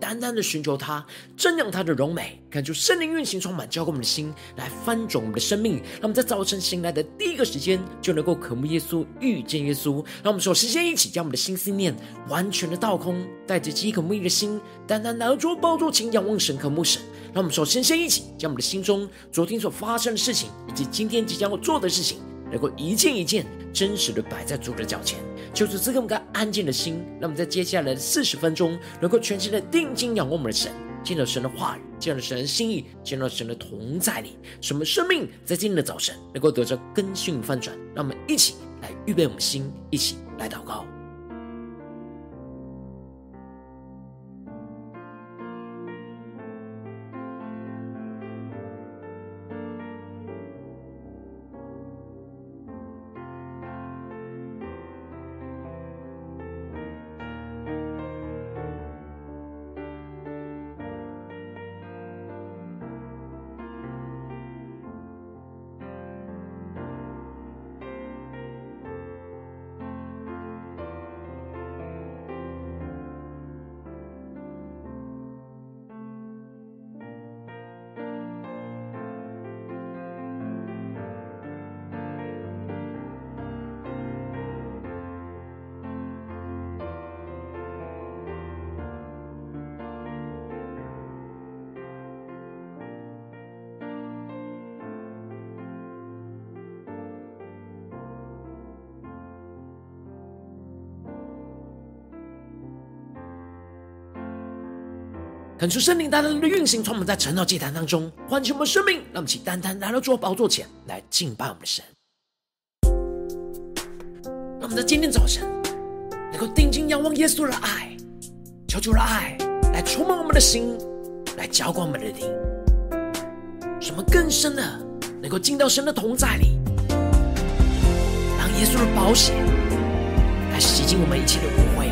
单单的寻求他，瞻仰他的荣美，感受圣灵运行充满，浇灌我们的心，来翻转我们的生命。让我们在早晨醒来的第一个时间，就能够渴慕耶稣、遇见耶稣。让我们首先先一起将我们的心思念完全的倒空，带着饥渴慕义的心，单单拿着宝座前仰望神、渴慕神。让我们首先先一起将我们的心中昨天所发生的事情，以及今天即将要做的事情，能够一件一件真实的摆在主的脚前，求主赐给我们个安静的心，让我们在接下来的四十分钟，能够全心的定睛仰望我们的神，见到神的话语，见到神的心意，见到神的同在里，什么生命在今天的早晨能够得着更新翻转。让我们一起来预备我们的心，一起来祷告。恳求圣灵大大的运行，从我们在晨祷祭坛当中唤起我们生命，让我们起单单来到主宝座前来敬拜我们的神。让我们在今天早晨能够定睛仰望耶稣的爱，求主的爱来充满我们的心，来浇灌我们的灵，什么更深的能够进到神的同在里，让耶稣的宝血来洗净我们一切的污秽，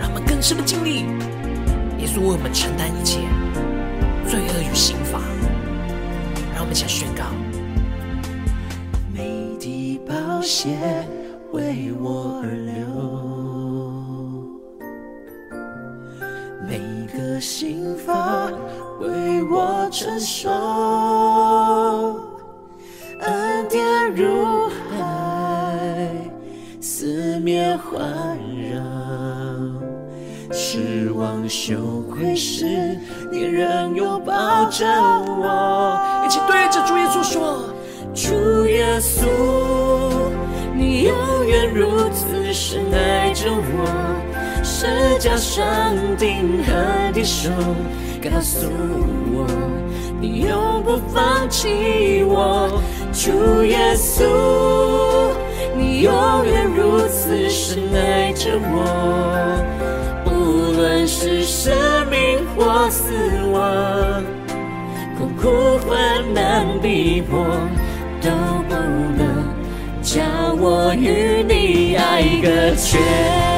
让我们更深的经历。耶稣为我们承担一切罪恶与刑罚，让我们一起来宣告：每滴宝血为我而流，每个刑罚为我承受，恩典如海，四面环绕。望羞愧时，你仍拥抱着我。一起对着主耶稣说：主耶稣，你永远如此深爱着我。十架上钉痕的手，告诉我，你永不放弃我。主耶稣，你永远如此深爱着我。无论是生命或死亡，痛苦患难逼迫，都不能叫我与你爱隔绝。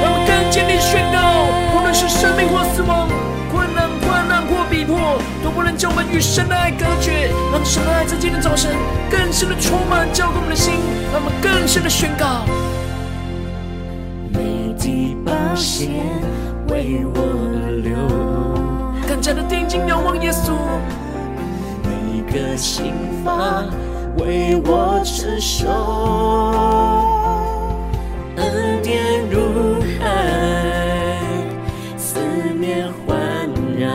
让我们更坚定宣告：无论是生命或死亡，困难、患难或逼迫，都不能叫我们与神的爱隔绝。让神的爱在今天早晨更深的充满，浇灌我们的心，让我们更深的宣告：为我而流，更加的定睛仰望耶稣。每个刑罚为我承受，恩典如海，四面环绕。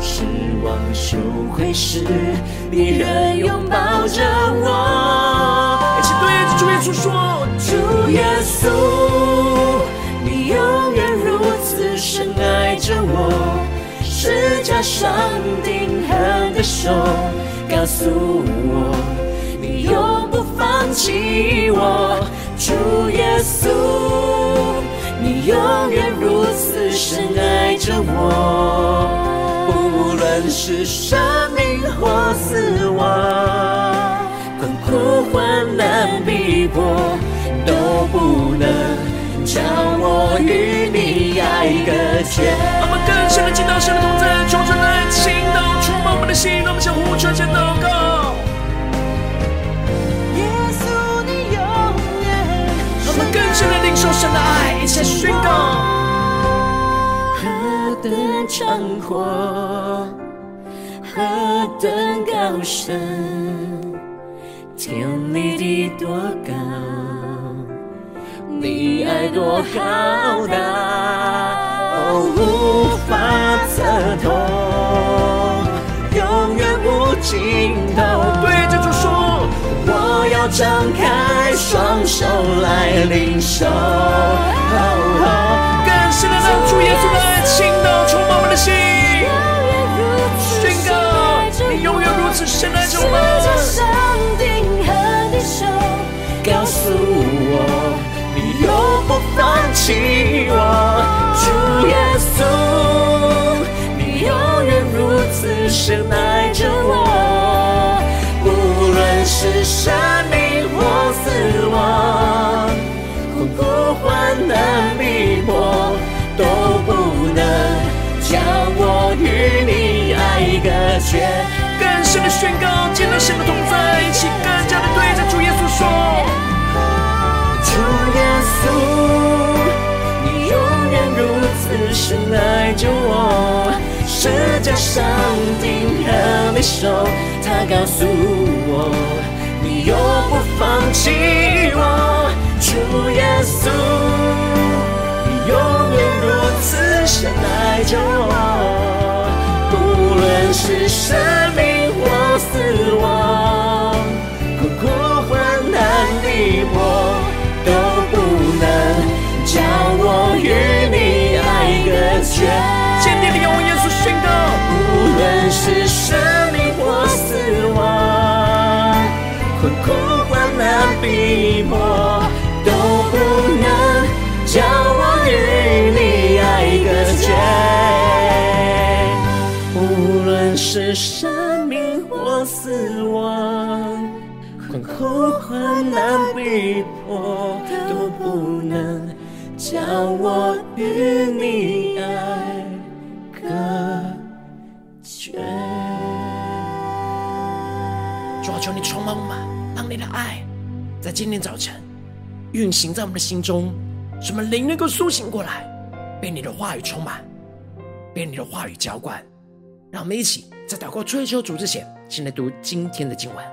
失望羞愧时，你仍拥抱着我。一起对着主耶稣说：主耶稣。上钉痕的手告诉我，你永不放弃我。主耶稣，你永远如此深爱着我，无论是生命或死亡，困苦患难逼迫都不能将我与你爱隔绝。我们更深的进到神的同在，求神来倾倒充满我们的心，让我们相互传讲祷告。耶稣，你永远。我们更深的领受神的爱，一起宣告。何等长阔，何等高深，天离地多高，你爱多浩大，无法测透，永远无尽头。对着主说，我要张开双手来领受。哦哦是的，让主耶稣来倾倒充满我们的心，宣告你永远如此深爱着我们。上帝和你手，告诉我你永不放弃我。深爱着我，无论是生命或死亡，困苦患难逼迫。都不能将我与你爱隔绝。更深的宣告，见到神的同在一起，更加的对着主耶稣说：主耶稣，你永远如此深爱着我。十架上钉痕的手，他告诉我，你永不放弃我。主耶稣。你永远如此深爱着我，不论是生命或死亡，困苦患难的我，都不能将我与你爱隔绝。逼迫，都不能将我。与你爱隔绝，无论是生命或死亡，困苦患难逼迫，都不能将我与你爱隔绝。主啊，求你充满我们，让你的爱在今天早晨运行在我们的心中。什么灵能够苏醒过来，被你的话语充满，被你的话语浇灌，让我们一起在祷告追求主之前，先来读今天的经文。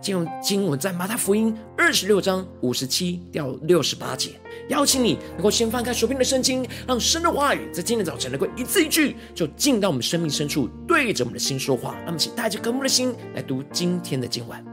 进入经文在马太福音二十六章五十七到六十八节。邀请你能够先翻开手边的圣经，让神的话语在今天早晨能够一字一句，就进到我们生命深处，对着我们的心说话。那么，请带着渴慕的心来读今天的经文。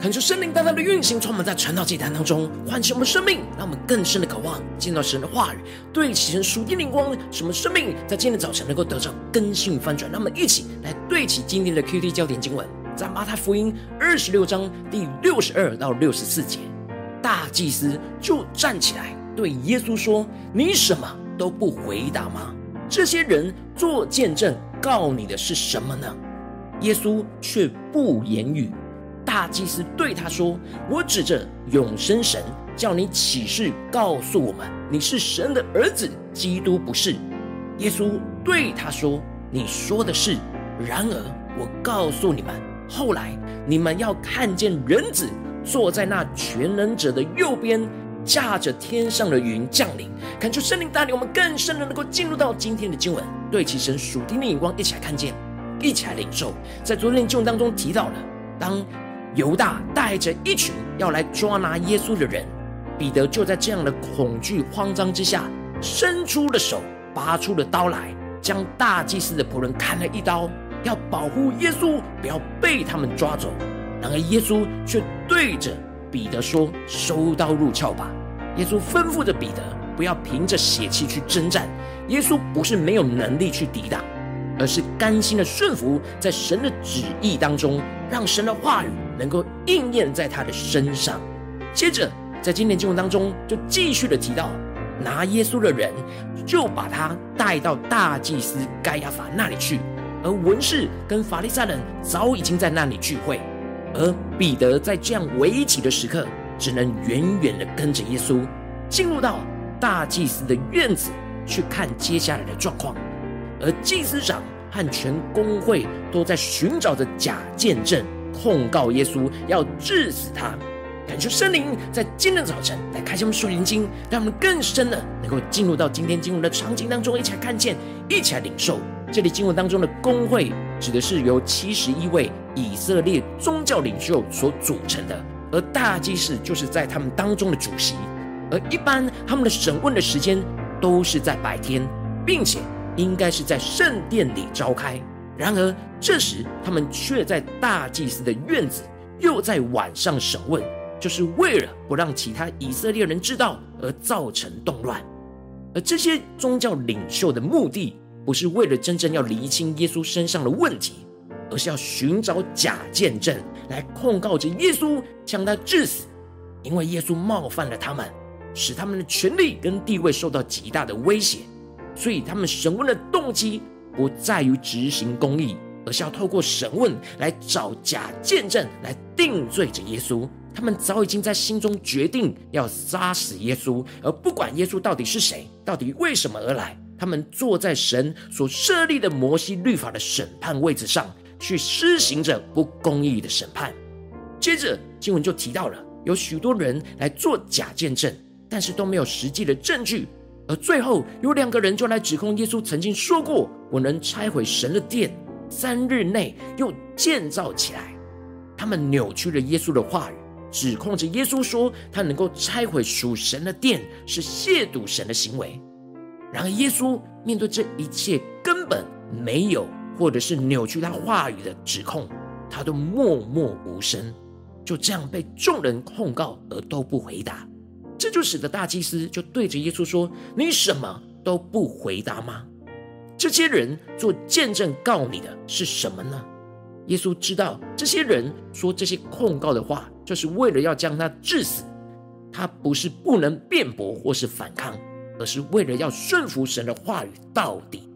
恳求圣灵大大的运行，充满在传道祭坛当中，唤醒我们生命，让我们更深的渴望见到神的话语，对齐神属天灵光，使我们生命在今天早晨能够得到更新与翻转。让我们一起来对齐今天的 QT 焦点经文，在马太福音二十六章第六十二到六十四节，大祭司就站起来对耶稣说：“你什么都不回答吗？这些人做见证告你的是什么呢？”耶稣却不言语。大祭司对他说：“我指着永生神，叫你起誓告诉我们，你是神的儿子，基督不是。”耶稣对他说：“你说的是。然而我告诉你们，后来你们要看见人子坐在那全能者的右边，驾着天上的云降临。恳求圣灵带领我们更深的能够进入到今天的经文，对齐神属天的眼光，一起来看见，一起来领受。在昨天的经文当中提到了，当。犹大带着一群要来抓拿耶稣的人，彼得就在这样的恐惧慌张之下，伸出了手，拔出了刀来，将大祭司的仆人砍了一刀，要保护耶稣不要被他们抓走。然而耶稣却对着彼得说：“收刀入鞘吧。”耶稣吩咐着彼得不要凭着血气去征战。耶稣不是没有能力去抵挡，而是甘心的顺服在神的旨意当中，让神的话语。能够应验在他的身上。接着，在今天经文当中，就继续的提到，拿耶稣的人就把他带到大祭司该亚法那里去，而文士跟法利赛人早已经在那里聚会，而彼得在这样危急的时刻，只能远远的跟着耶稣，进入到大祭司的院子去看接下来的状况，而祭司长和全公会都在寻找着假见证。控告耶稣，要治死他。感谢圣灵在今天早晨来开启我们属灵经，让我们更深的能够进入到今天经文的场景当中，一起来看见，一起来领受。这里经文当中的公会指的是由七十一位以色列宗教领袖所组成的，而大祭司就是在他们当中的主席。而一般他们的审问的时间都是在白天，并且应该是在圣殿里召开。然而，这时他们却在大祭司的院子，又在晚上审问，就是为了不让其他以色列人知道而造成动乱。而这些宗教领袖的目的，不是为了真正要厘清耶稣身上的问题，而是要寻找假见证来控告着耶稣，将他致死。因为耶稣冒犯了他们，使他们的权力跟地位受到极大的威胁，所以他们审问的动机。不在于执行公义，而是要透过审问来找假见证，来定罪着耶稣。他们早已经在心中决定要杀死耶稣，而不管耶稣到底是谁，到底为什么而来。他们坐在神所设立的摩西律法的审判位置上，去施行着不公义的审判。接着经文就提到了，有许多人来做假见证，但是都没有实际的证据。而最后有两个人就来指控耶稣曾经说过：“我能拆毁神的殿，三日内又建造起来。”他们扭曲了耶稣的话语，指控着耶稣说他能够拆毁属神的殿是亵渎神的行为。然而耶稣面对这一切根本没有或者是扭曲他话语的指控，他都默默无声，就这样被众人控告而都不回答。这就使得大祭司就对着耶稣说：“你什么都不回答吗？这些人做见证告你的是什么呢？”耶稣知道这些人说这些控告的话，就是为了要将他治死。他不是不能辩驳或是反抗，而是为了要顺服神的话语到底。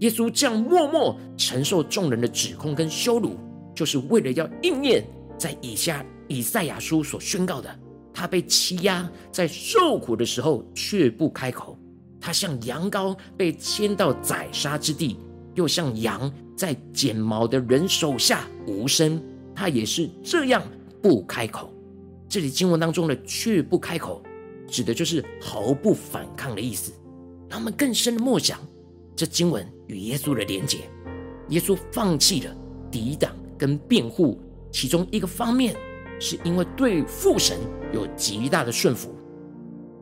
耶稣这样默默承受众人的指控跟羞辱，就是为了要应验在以下以赛亚书所宣告的。他被欺压，在受苦的时候却不开口。他像羊羔被牵到宰杀之地，又像羊在剪毛的人手下无声。他也是这样不开口。这里经文当中的“却不开口”，指的就是毫不反抗的意思。让我们更深的默想这经文与耶稣的连结。耶稣放弃了抵挡跟辩护，其中一个方面。是因为对父神有极大的顺服，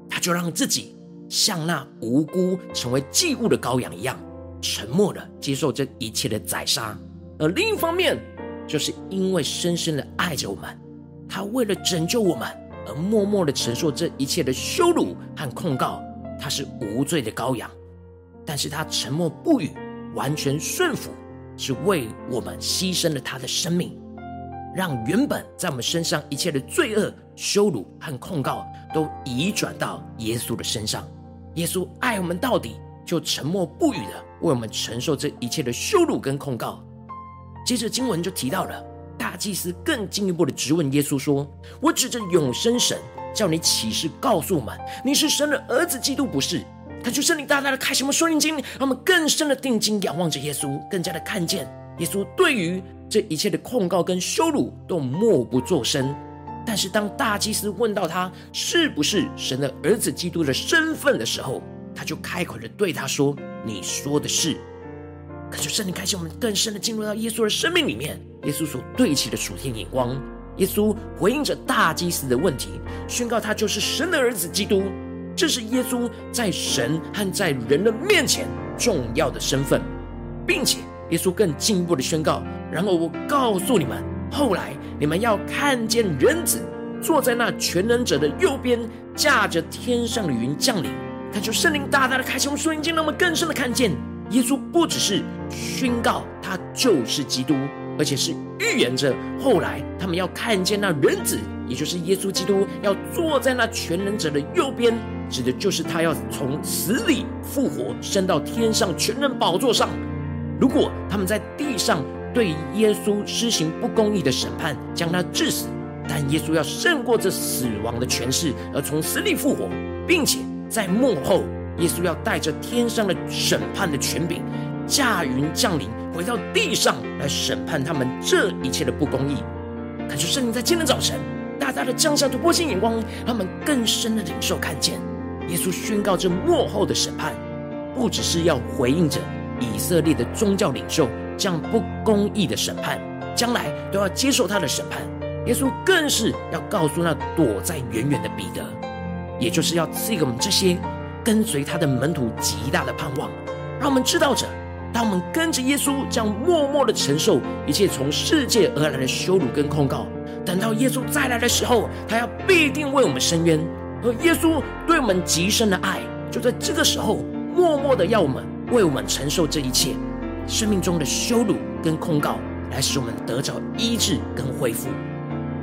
他就让自己像那无辜成为祭物的羔羊一样，沉默的接受这一切的宰杀；而另一方面，就是因为深深的爱着我们，他为了拯救我们而默默的承受这一切的羞辱和控告，他是无罪的羔羊，但是他沉默不语，完全顺服，是为我们牺牲了他的生命，让原本在我们身上一切的罪恶、羞辱和控告都移转到耶稣的身上。耶稣爱我们到底，就沉默不语的为我们承受这一切的羞辱跟控告。接着经文就提到了。大祭司更进一步的质问耶稣说：“我指着永生神，叫你起誓告诉我们，你是神的儿子基督，不是？”他就圣灵大大的开什么双眼睛，让我们更深的定睛仰望着耶稣，更加的看见耶稣对于这一切的控告跟羞辱都默不作声。但是当大祭司问到他是不是神的儿子基督的身份的时候，他就开口的对他说：“你说的是。”可是圣灵开启我们更深的进入到耶稣的生命里面。耶稣所对齐的属天眼光，耶稣回应着大祭司的问题，宣告他就是神的儿子基督。这是耶稣在神和在人的面前重要的身份，并且耶稣更进一步的宣告：然后我告诉你们，后来你们要看见人子坐在那全能者的右边，驾着天上的云降临。他就圣灵大大的开启我们属灵眼睛，让我们更深的看见耶稣不只是宣告他就是基督。而且是预言着后来他们要看见那人子，也就是耶稣基督，要坐在那全能者的右边，指的就是他要从死里复活，升到天上全能宝座上。如果他们在地上对耶稣施行不公义的审判，将他致死，但耶稣要胜过这死亡的权势，而从死里复活，并且在末后，耶稣要带着天上的审判的权柄，驾云降临。回到地上来审判他们这一切的不公义，感谢圣灵在今天早晨大大的降下突破性眼光，让他们更深的领受看见耶稣宣告这末后的审判，不只是要回应着以色列的宗教领袖这样不公义的审判，将来都要接受他的审判。耶稣更是要告诉那躲在远远的彼得，也就是要赐给我们这些跟随他的门徒极大的盼望，让我们知道着。当我们跟着耶稣这样默默的承受一切从世界而来的羞辱跟控告，等到耶稣再来的时候，他要必定为我们伸冤。而耶稣对我们极深的爱，就在这个时候默默的要我们为我们承受这一切生命中的羞辱跟控告，来使我们得着医治跟恢复。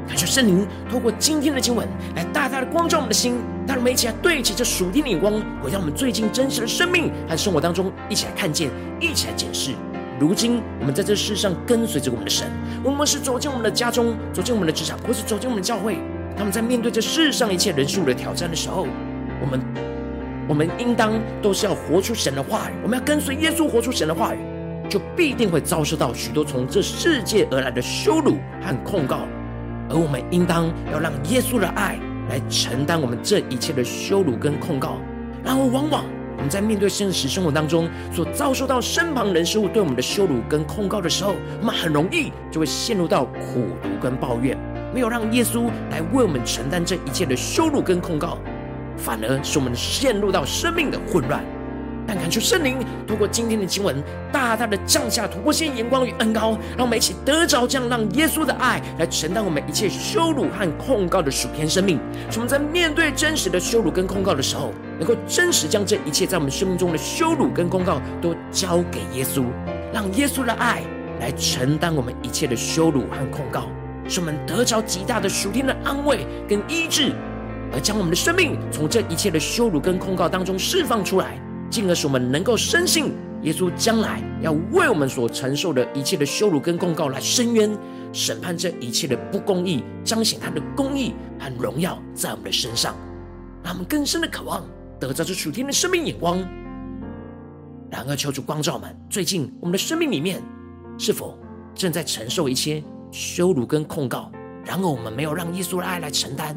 感谢圣灵透过今天的经文来大大的光照我们的心，让我们一起来对齐这属天的眼光，回到我们最近真实的生命和生活当中，一起来看见，一起来检视。如今我们在这世上跟随着我们的神，我们是走进我们的家中，走进我们的职场，或是走进我们的教会。他们在面对这世上一切人事物的挑战的时候，我们我们应当都是要活出神的话语，我们要跟随耶稣活出神的话语，就必定会遭受到许多从这世界而来的羞辱和控告。而我们应当要让耶稣的爱来承担我们这一切的羞辱跟控告。然而，往往我们在面对现实生活当中所遭受到身旁人事物对我们的羞辱跟控告的时候，我们很容易就会陷入到苦毒跟抱怨，没有让耶稣来为我们承担这一切的羞辱跟控告，反而使我们陷入到生命的混乱。但感求圣灵透过今天的经文，大大的降下突破性眼光与恩膏，让我们一起得着这样让耶稣的爱来承担我们一切羞辱和控告的属天生命。使我们在面对真实的羞辱跟控告的时候，能够真实将这一切在我们生命中的羞辱跟控告都交给耶稣，让耶稣的爱来承担我们一切的羞辱和控告，使我们得着极大的属天的安慰跟医治，而将我们的生命从这一切的羞辱跟控告当中释放出来。进而使我们能够深信，耶稣将来要为我们所承受的一切的羞辱跟控告来伸冤，审判这一切的不公义，彰显他的公义和荣耀在我们的身上，让我们更深的渴望得着这属天的生命眼光。然而，求主光照我们，最近我们的生命里面是否正在承受一些羞辱跟控告？然而，我们没有让耶稣的爱来承担，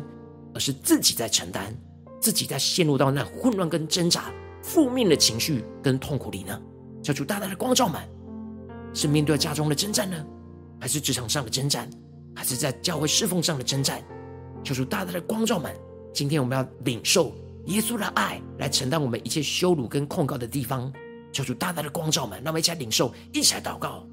而是自己在承担，自己在陷入到那混乱跟挣扎。负面的情绪跟痛苦里呢？求主大大的光照们，是面对家中的征战呢，还是职场上的征战，还是在教会侍奉上的征战？求主大大的光照们，今天我们要领受耶稣的爱，来承担我们一切羞辱跟控告的地方。求主大大的光照们，让我们一起来领受，一起来祷告。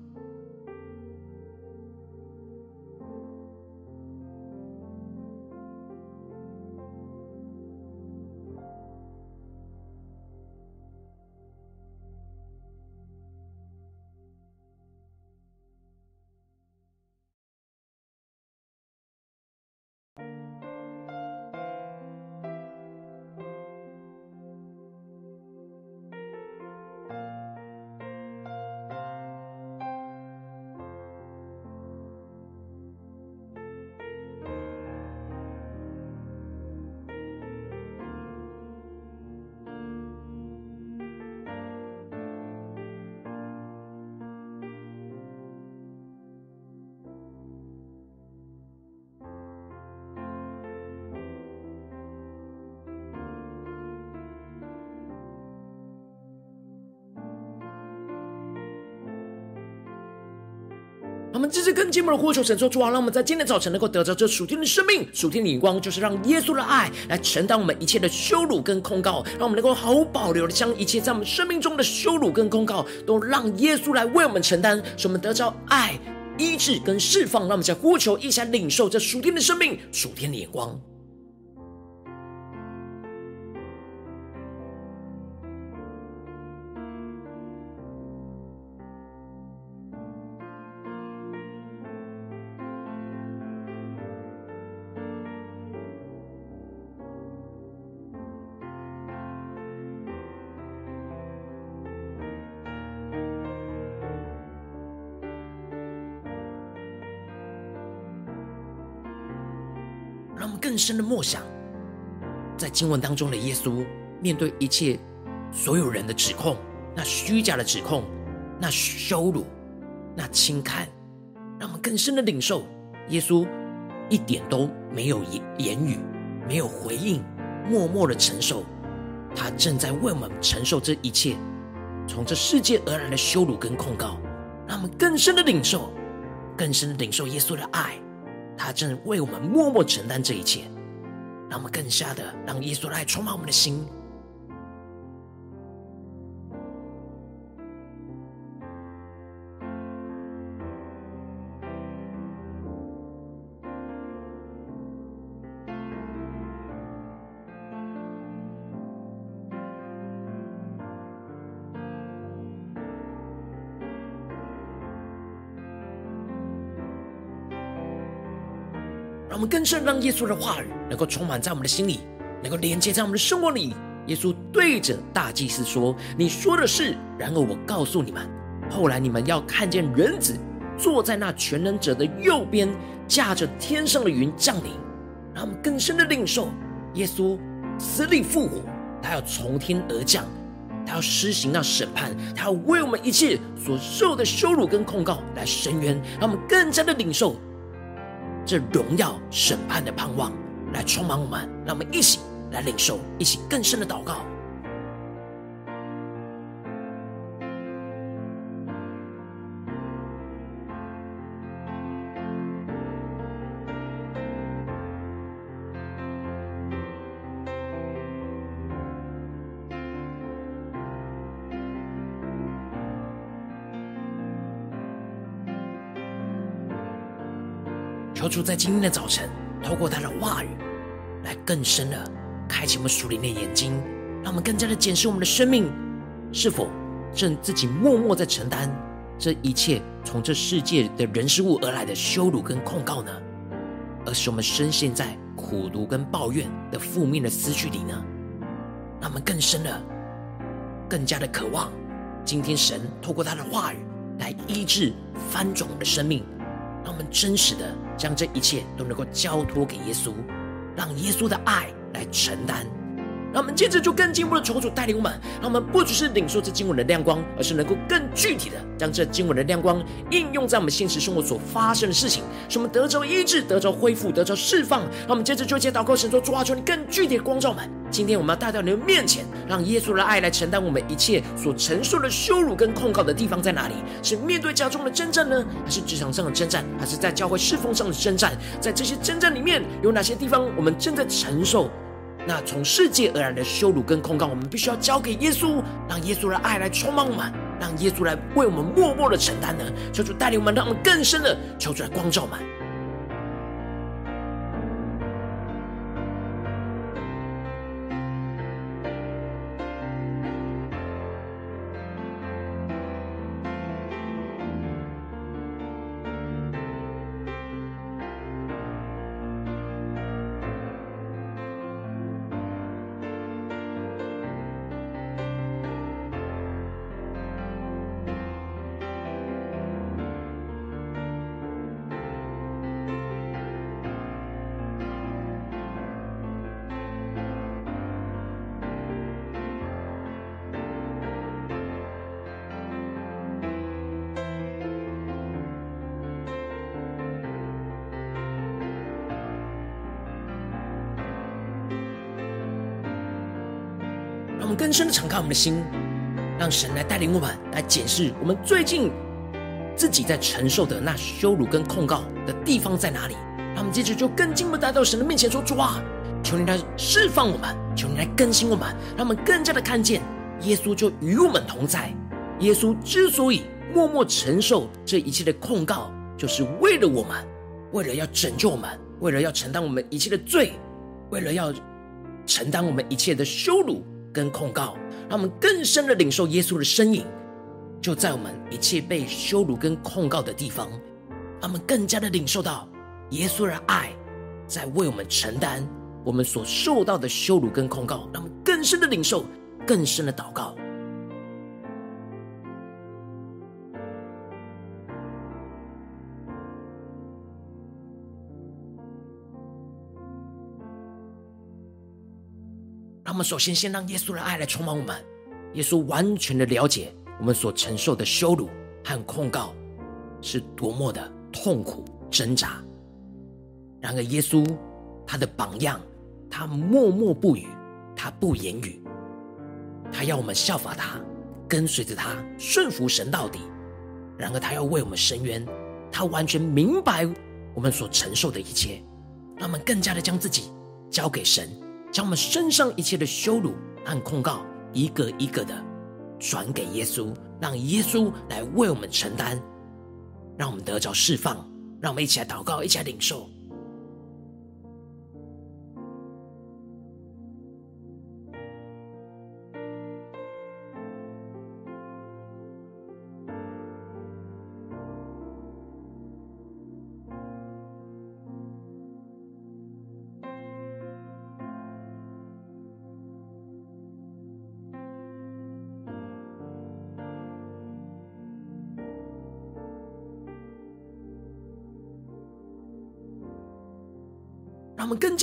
进一步的呼求神说：主啊，让我们在今天早晨能够得着这属天的生命、属天的眼光，就是让耶稣的爱来承担我们一切的羞辱跟控告，让我们能够毫无保留的将一切在我们生命中的羞辱跟控告，都让耶稣来为我们承担，使我们得着爱、医治跟释放。让我们在呼求，一起来领受这属天的生命、属天的眼光。更深的默想，在经文当中的耶稣，面对一切所有人的指控，那虚假的指控，那羞辱，那轻看，让我们更深的领受，耶稣一点都没有言言语，没有回应，默默的承受，他正在为我们承受这一切，从这世界而来的羞辱跟控告，让我们更深的领受，更深的领受耶稣的爱。他正为我们默默承担这一切，让我们更加的让耶稣来充满我们的心。让我们更深让耶稣的话语能够充满在我们的心里，能够连接在我们的生活里。耶稣对着大祭司说：“你说的是。然而我告诉你们，后来你们要看见人子坐在那全能者的右边，驾着天上的云降临。”让我们更深的领受耶稣死里复活，他要从天而降，他要施行那审判，他要为我们一切所受的羞辱跟控告来伸冤。让我们更加的领受。这荣耀审判的盼望来充满我们，让我们一起来领受，一起更深的祷告。求主在今天的早晨，透过他的话语，来更深的开启我们属灵的眼睛，让我们更加的检视我们的生命，是否正自己默默在承担这一切从这世界的人事物而来的羞辱跟控告呢？而是我们深陷在苦毒跟抱怨的负面的思绪里呢？让我们更深的、更加的渴望，今天神透过他的话语来医治、翻转我们的生命，让我们真实的。将这一切都能够交托给耶稣，让耶稣的爱来承担。让我们接着就更进一步的求主带领我们，让我们不只是领受这经文的亮光，而是能够更具体的将这经文的亮光应用在我们现实生活所发生的事情，使我们得着医治、得着恢复、得着释放。让我们接着就接祷告，神说：主啊，求你更具体的光照我们。今天我们要带到你的面前，让耶稣的爱来承担我们一切所承受的羞辱跟控告的地方在哪里？是面对家中的征战呢，还是职场上的征战，还是在教会侍奉上的征战？在这些征战里面，有哪些地方我们正在承受？那从世界而来的羞辱跟控告，我们必须要交给耶稣，让耶稣的爱来充满我们，让耶稣来为我们默默的承担呢？求主带领我们，让我们更深的求主来光照我们。更深的敞开我们的心，让神来带领我们来检视我们最近自己在承受的那羞辱跟控告的地方在哪里。让我们接着就更进一步带到神的面前说：“主啊，求你来释放我们，求你来更新我们，让我们更加的看见耶稣就与我们同在。耶稣之所以默默承受这一切的控告，就是为了我们，为了要拯救我们，为了要承担我们一切的罪，为了要承担我们一切的羞辱跟控告，让我们更深的领受耶稣的身影，就在我们一切被羞辱跟控告的地方，让我们更加的领受到。”耶稣的爱在为我们承担我们所受到的羞辱跟控告，让我们更深的领受，更深的祷告。我们首先先让耶稣的爱来充满我们，耶稣完全的了解我们所承受的羞辱和控告是多么的痛苦挣扎。然而，耶稣他的榜样，他默默不语，他不言语，他要我们效法他，跟随着他，顺服神到底。然而，他要为我们伸冤，他完全明白我们所承受的一切，让我们更加的将自己交给神，将我们身上一切的羞辱和控告，一个一个的转给耶稣，让耶稣来为我们承担，让我们得着释放。让我们一起来祷告，一起来领受。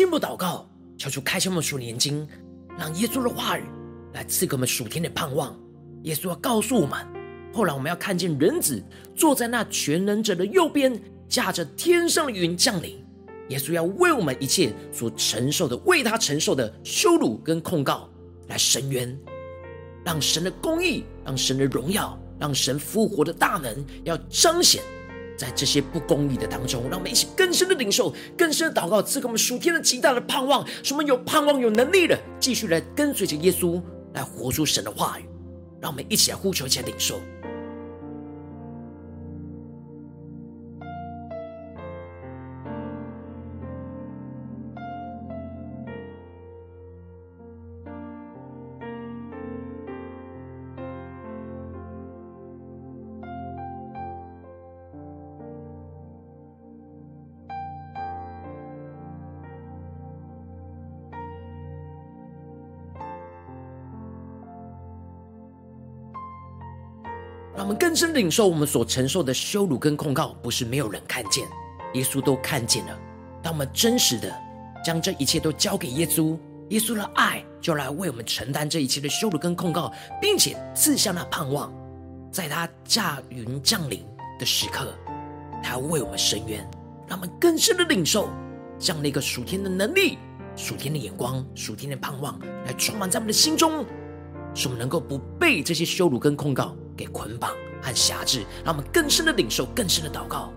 进一步祷告，求主开启我们属灵眼睛，让耶稣的话语来赐给我们属天的盼望。耶稣要告诉我们，后来我们要看见人子坐在那全能者的右边，驾着天上的云降临。耶稣要为我们一切所承受的，为他承受的羞辱跟控告来伸冤，让神的公义，让神的荣耀，让神复活的大能要彰显。在这些不公义的当中，让我们一起更深的领受、更深的祷告，赐给我们属天的极大的盼望，使我们有盼望、有能力的继续来跟随着耶稣，来活出神的话语。让我们一起来呼求，一起来领受。深领受我们所承受的羞辱跟控告，不是没有人看见，耶稣都看见了。当我们真实的将这一切都交给耶稣，耶稣的爱就来为我们承担这一切的羞辱跟控告，并且赐下那盼望，在他驾云降临的时刻，他要为我们伸冤，让我们更深的领受这样的一个属天的能力、属天的眼光、属天的盼望，来充满在我们的心中，使我们能够不被这些羞辱跟控告给捆绑和辖制，让我们更深的领受，更深的祷告。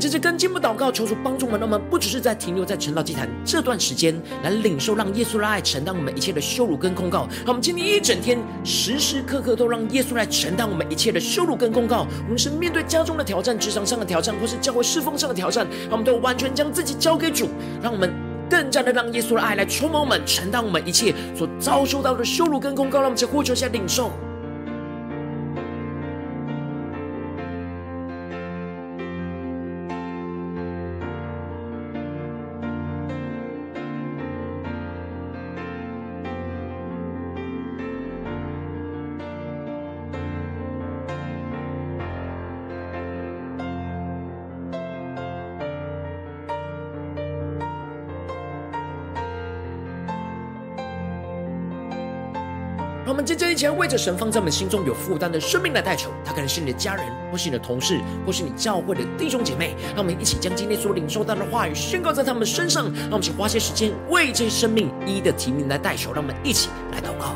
这是跟进步祷告，求主帮助我们，让我们不只是在停留在晨祷祭坛这段时间来领受，让耶稣的爱承担我们一切的羞辱跟控告。让我们今天一整天时时刻刻都让耶稣来承担我们一切的羞辱跟控告。我们是面对家中的挑战、职场上的挑战，或是教会侍奉上的挑战，让我们都完全将自己交给主，让我们更加的让耶稣的爱来充满我们，承担我们一切所遭受到的羞辱跟控告。让我们在呼求下领受。既然为着神放在我们心中有负担的生命来代求。他可能是你的家人，或是你的同事，或是你教会的弟兄姐妹。让我们一起将今天所领受到的话语宣告在他们身上。让我们请花些时间为这些生命一一的提名来代求。让我们一起来祷告。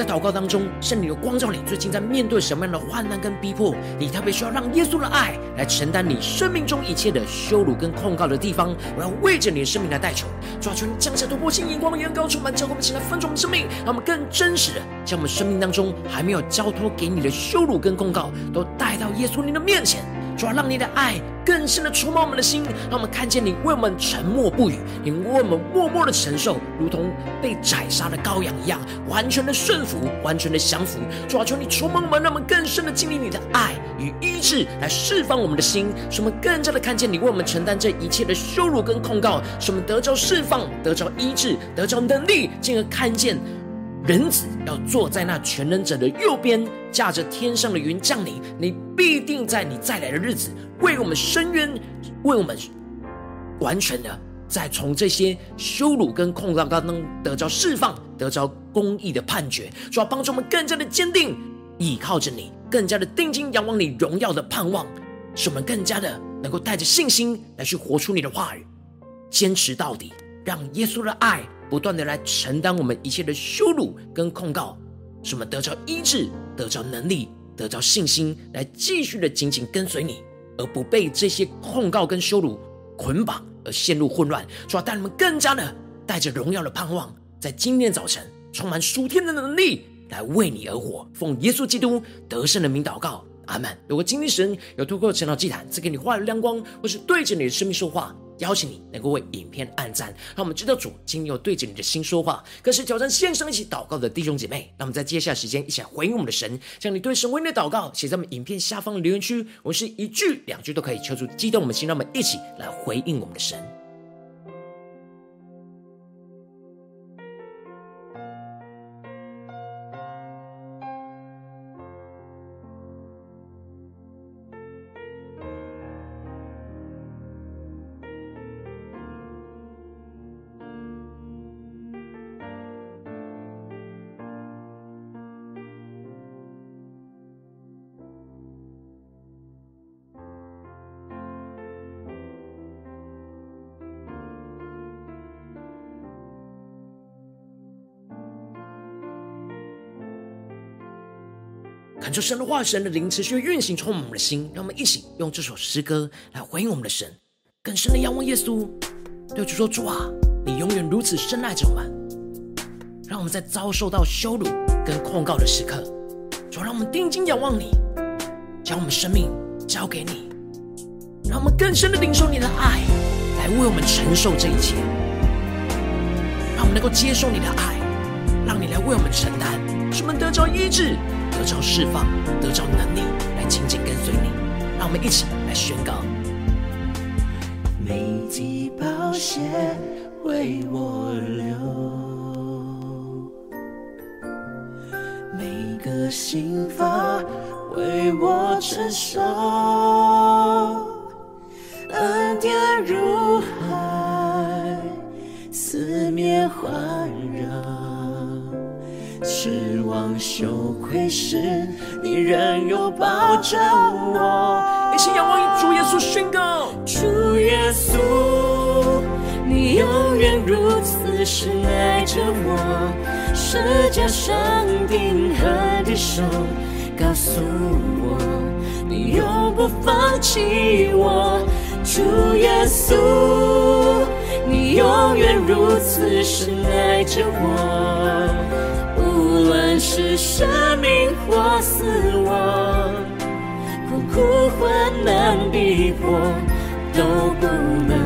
在祷告当中，圣灵的光照你，最近在面对什么样的患难跟逼迫？你特别需要让耶稣的爱来承担你生命中一切的羞辱跟控告的地方。我要为着你的生命来代求，抓住你降下突破性眼光的眼高充满，叫我们起来分盛我们生命，让我们更真实的将我们生命当中还没有交托给你的羞辱跟控告，都带到耶稣你的面前。主要让你的爱更深的触摸我们的心，让我们看见你为我们沉默不语，你为我们默默的承受，如同被宰杀的羔羊一样，完全的顺服，完全的降服。主要求你触摸我们，让我们更深的经历你的爱与医治，来释放我们的心，使我们更加的看见你为我们承担这一切的羞辱跟控告，使我们得着释放，得着医治，得着能力，进而看见。人子要坐在那全能者的右边，驾着天上的云降临。你必定在你再来的日子为我们伸冤，为我们完全的在从这些羞辱跟控告当中得着释放，得着公义的判决，主要帮助我们更加的坚定，倚靠着你，更加的定睛仰望你荣耀的盼望，使我们更加的能够带着信心来去活出你的话语，坚持到底，让耶稣的爱。不断的来承担我们一切的羞辱跟控告，使我们得着医治，得着能力，得着信心，来继续的紧紧跟随你，而不被这些控告跟羞辱捆绑而陷入混乱。主要带你们更加的带着荣耀的盼望，在今天早晨充满属天的能力，来为你而活。奉耶稣基督得胜的名祷告，阿门。如果今天神有透过晨祷祭坛赐给你话语亮光，或是对着你的生命说话，邀请你能够为影片按赞，让我们知道主今天有对着你的心说话。更是挑战线上一起祷告的弟兄姐妹，那么在接下来时间一起来回应我们的神，将你对神回应的祷告写在我们影片下方的留言区。我是一句两句都可以求助激动我们心，让我们一起来回应我们的神。感受神的话，神的灵持续运行，充满我们的心。让我们一起用这首诗歌来回应我们的神，更深的仰望耶稣。对主说：“主啊，你永远如此深爱着我们。”让我们在遭受到羞辱跟控告的时刻，主，让我们定睛仰望你，将我们生命交给你，让我们更深的领受你的爱，来为我们承受这一切。让我们能够接受你的爱，让你来为我们承担，使我们得着医治。得着释放，得着能力，来紧紧跟随你。让我们一起来宣告：每滴宝血为我流，每个心房为我承受，恩典如海，四面环羞愧时，你仍拥抱着我。一起仰望主耶稣宣告：主耶稣，你永远如此深爱着我。十架上定和的手，告诉我，你永不放弃我。主耶稣，你。永远如此深爱着我，是生命或死亡，困苦患难逼迫都不能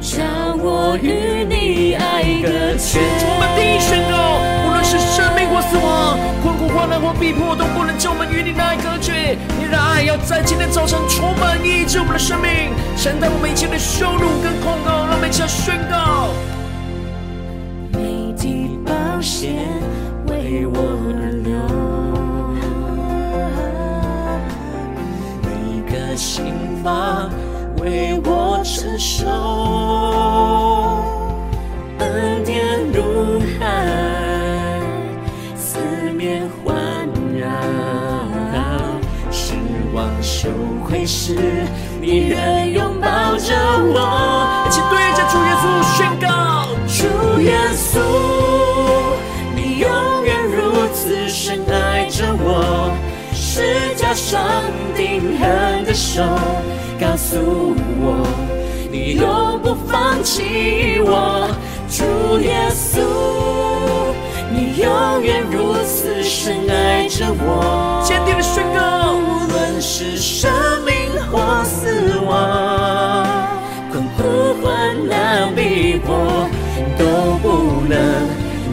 将我与你爱隔绝。我们第一宣告，无论是生命或死亡，困苦患难或逼迫都不能将我们与你爱隔绝。你的爱要在今天早晨充满医治我们的生命，承担我们一切的羞辱跟控告，让我们一起来宣告。每滴宝血为我而流，每个心房为我承受，恩典如海，四面环绕，失望羞愧时，你仍拥抱着我。一起对着主耶稣宣告：主耶稣，十架上钉痕的手。告诉我，你永不放弃我，主耶稣，你永远如此深爱着我。坚定的宣告，无论是生命或死亡，困苦患难逼迫，都不能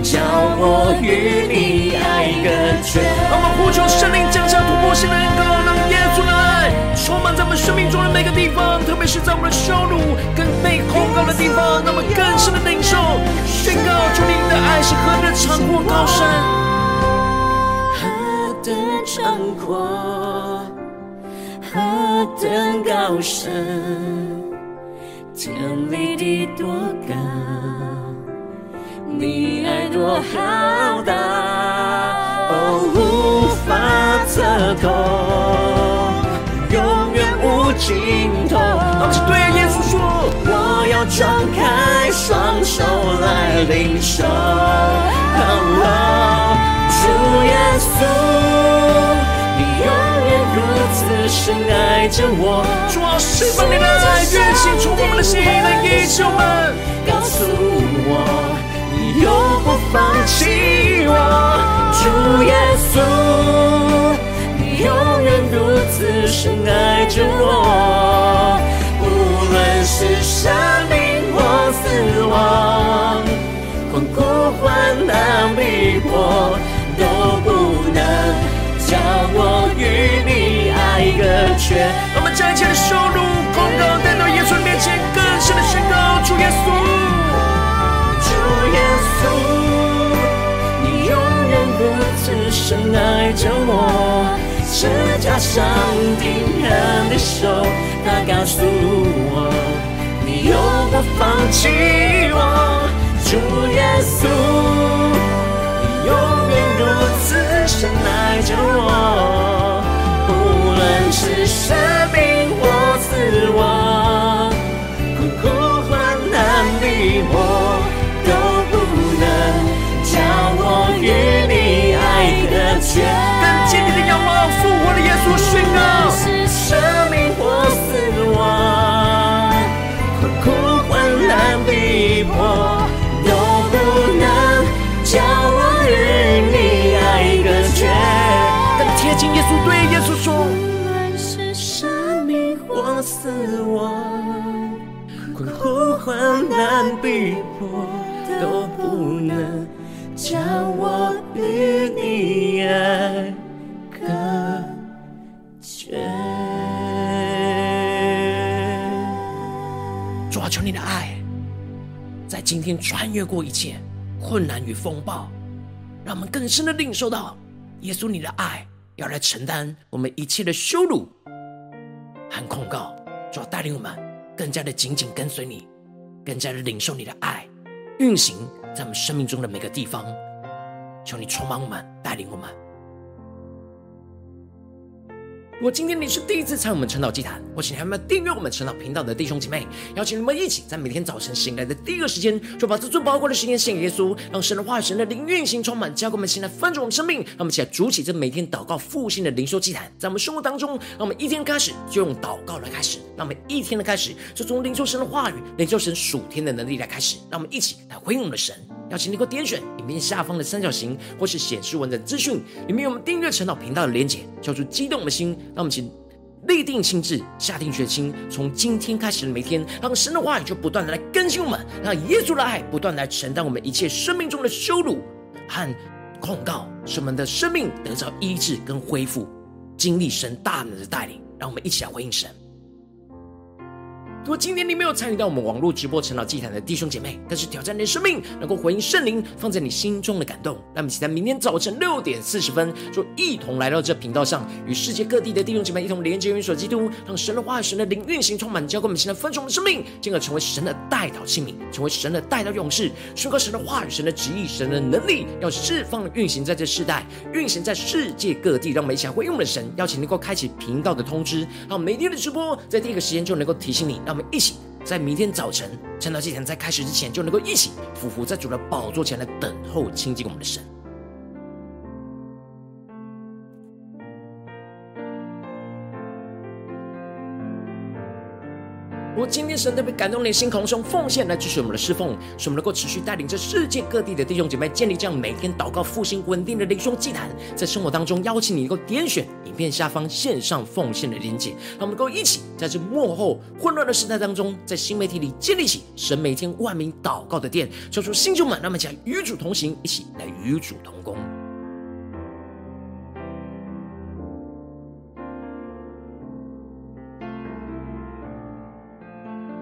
叫我与你爱隔绝。我们呼求圣灵降生命中的每个地方，特别是在我们的羞辱跟被控告的地方，让我们更深的领受宣告，主你的爱是何等长阔高深，何等长阔，何等高深，天离地多高，你爱多浩大，哦，无法测透。尽头。我们是对耶稣说：“我要张开双手来领受。”主耶稣，你永远如此深爱着我。主啊，释放你的爱，运行出我们的心，来医治我们。告诉我，你永不放弃我。主耶稣。永远如此深爱着我，无论是生命或死亡，困苦患难逼迫，都不能叫我与你爱隔绝。我们将一切的羞辱、控告带到耶稣面前，更深的宣告：主耶稣，主耶稣，你永远如此深爱着我。十架上钉痕的手，他告诉我，你永不放弃我，主耶稣，你永远如此深爱着我，无论是生命或死亡，困苦患难逼迫，都不能叫我与你爱隔绝。我宣告，是生命或死亡，困苦患难逼迫，都不能叫我与你爱隔绝。更贴近耶稣，对耶稣说：无论是生命或死亡，困苦患难逼迫，都不能叫我与你爱今天穿越过一切困难与风暴，让我们更深的领受到耶稣你的爱要来承担我们一切的羞辱和控告。主啊，带领我们更加的紧紧跟随你，更加的领受你的爱运行在我们生命中的每个地方。求你充满我们，带领我们。如果今天你是第一次参与我们晨祷祭坛，或请你还没有订阅我们晨祷频道的弟兄姐妹，邀请你们一起在每天早晨醒来的第一个时间，就把这最宝贵的时间献给耶稣，让神的话语、神的灵运行充满，交给我们，现在翻转我们生命。让我们一起来筑起这每天祷告复兴的灵修祭坛，在我们生活当中，让我们一天开始就用祷告来开始，让我们一天的开始就从领受神的话语、领受神属天的能力来开始，让我们一起来回应我们的神。邀请你给我点选影片下方的三角形，或是显示文的资讯，里面有我们订阅晨祷频道的连结，叫做激动的心。让我们请立定心智，下定决心，从今天开始的每天，让神的话语就不断的来更新我们，让耶稣的爱不断来承担我们一切生命中的羞辱和控告，使我们的生命得到医治跟恢复，经历神大能的带领。让我们一起来回应神。如果今天你没有参与到我们网络直播晨祷祭坛的弟兄姐妹，但是挑战你的生命，能够回应圣灵放在你心中的感动，那么期待明天早晨六点四十分，就一同来到这频道上，与世界各地的弟兄姐妹一同连接、元首基督，让神的话语、神的灵运行充满，交给我们现在分盛的生命，进而成为神的代祷器皿，成为神的代祷勇士，宣告神的话语、神的旨意、神的能力，要释放运行在这世代，运行在世界各地，让我们一起来回应我们的神，邀请能够开启频道的通知，让每天的直播在第一个时间就能够提醒你，让。我们一起在明天早晨趁到祭坛在开始之前，就能够一起俯伏在主的宝座前来等候亲近我们的神。如果今天神特别感动你的心，空中奉献来支持我们的侍奉，使我们能够持续带领着世界各地的弟兄姐妹建立这样每天祷告复兴稳定的灵修祭坛，在生活当中邀请你能够点选影片下方线上奉献的连结，让我们能够一起在这幕后混乱的时代当中，在新媒体里建立起神每天万名祷告的殿，求出星球们，让我们讲与主同行，一起来与主同工。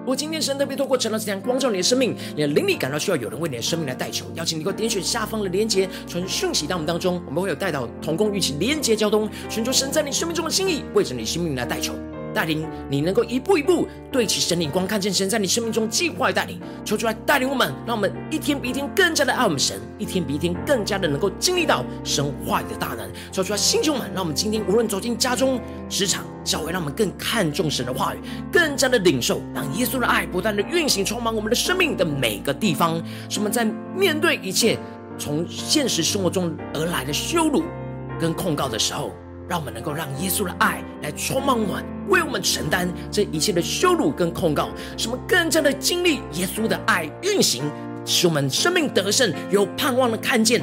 如果今天神特别透过晨祷祭坛光照你的生命，你的灵力感到需要有人为你的生命来代求，邀请你给我点选下方的连结，传讯息到我们当中，我们会有带到同工一起连接交通，寻求神在你生命中的心意，为着你生命来代求。带领你能够一步一步对齐神灵光，看见神在你生命中计划的带领，求出来带领我们，让我们一天比一天更加的爱我们神，一天比一天更加的能够经历到神话语的大能。求出来，星球们，让我们今天无论走进家中、职场、教会，让我们更看重神的话语，更加的领受，让耶稣的爱不断的运行充满我们的生命的每个地方。使我们在面对一切从现实生活中而来的羞辱跟控告的时候，让我们能够让耶稣的爱来充满我们，为我们承担这一切的羞辱跟控告，使我们更加的经历耶稣的爱运行，使我们生命得胜，有盼望的看见。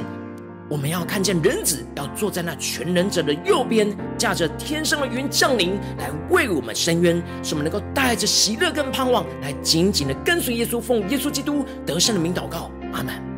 我们要看见人子要坐在那全能者的右边，驾着天上的云降临，来为我们伸冤，使我们能够带着喜乐跟盼望，来紧紧的跟随耶稣，奉耶稣基督得胜的名祷告，阿门。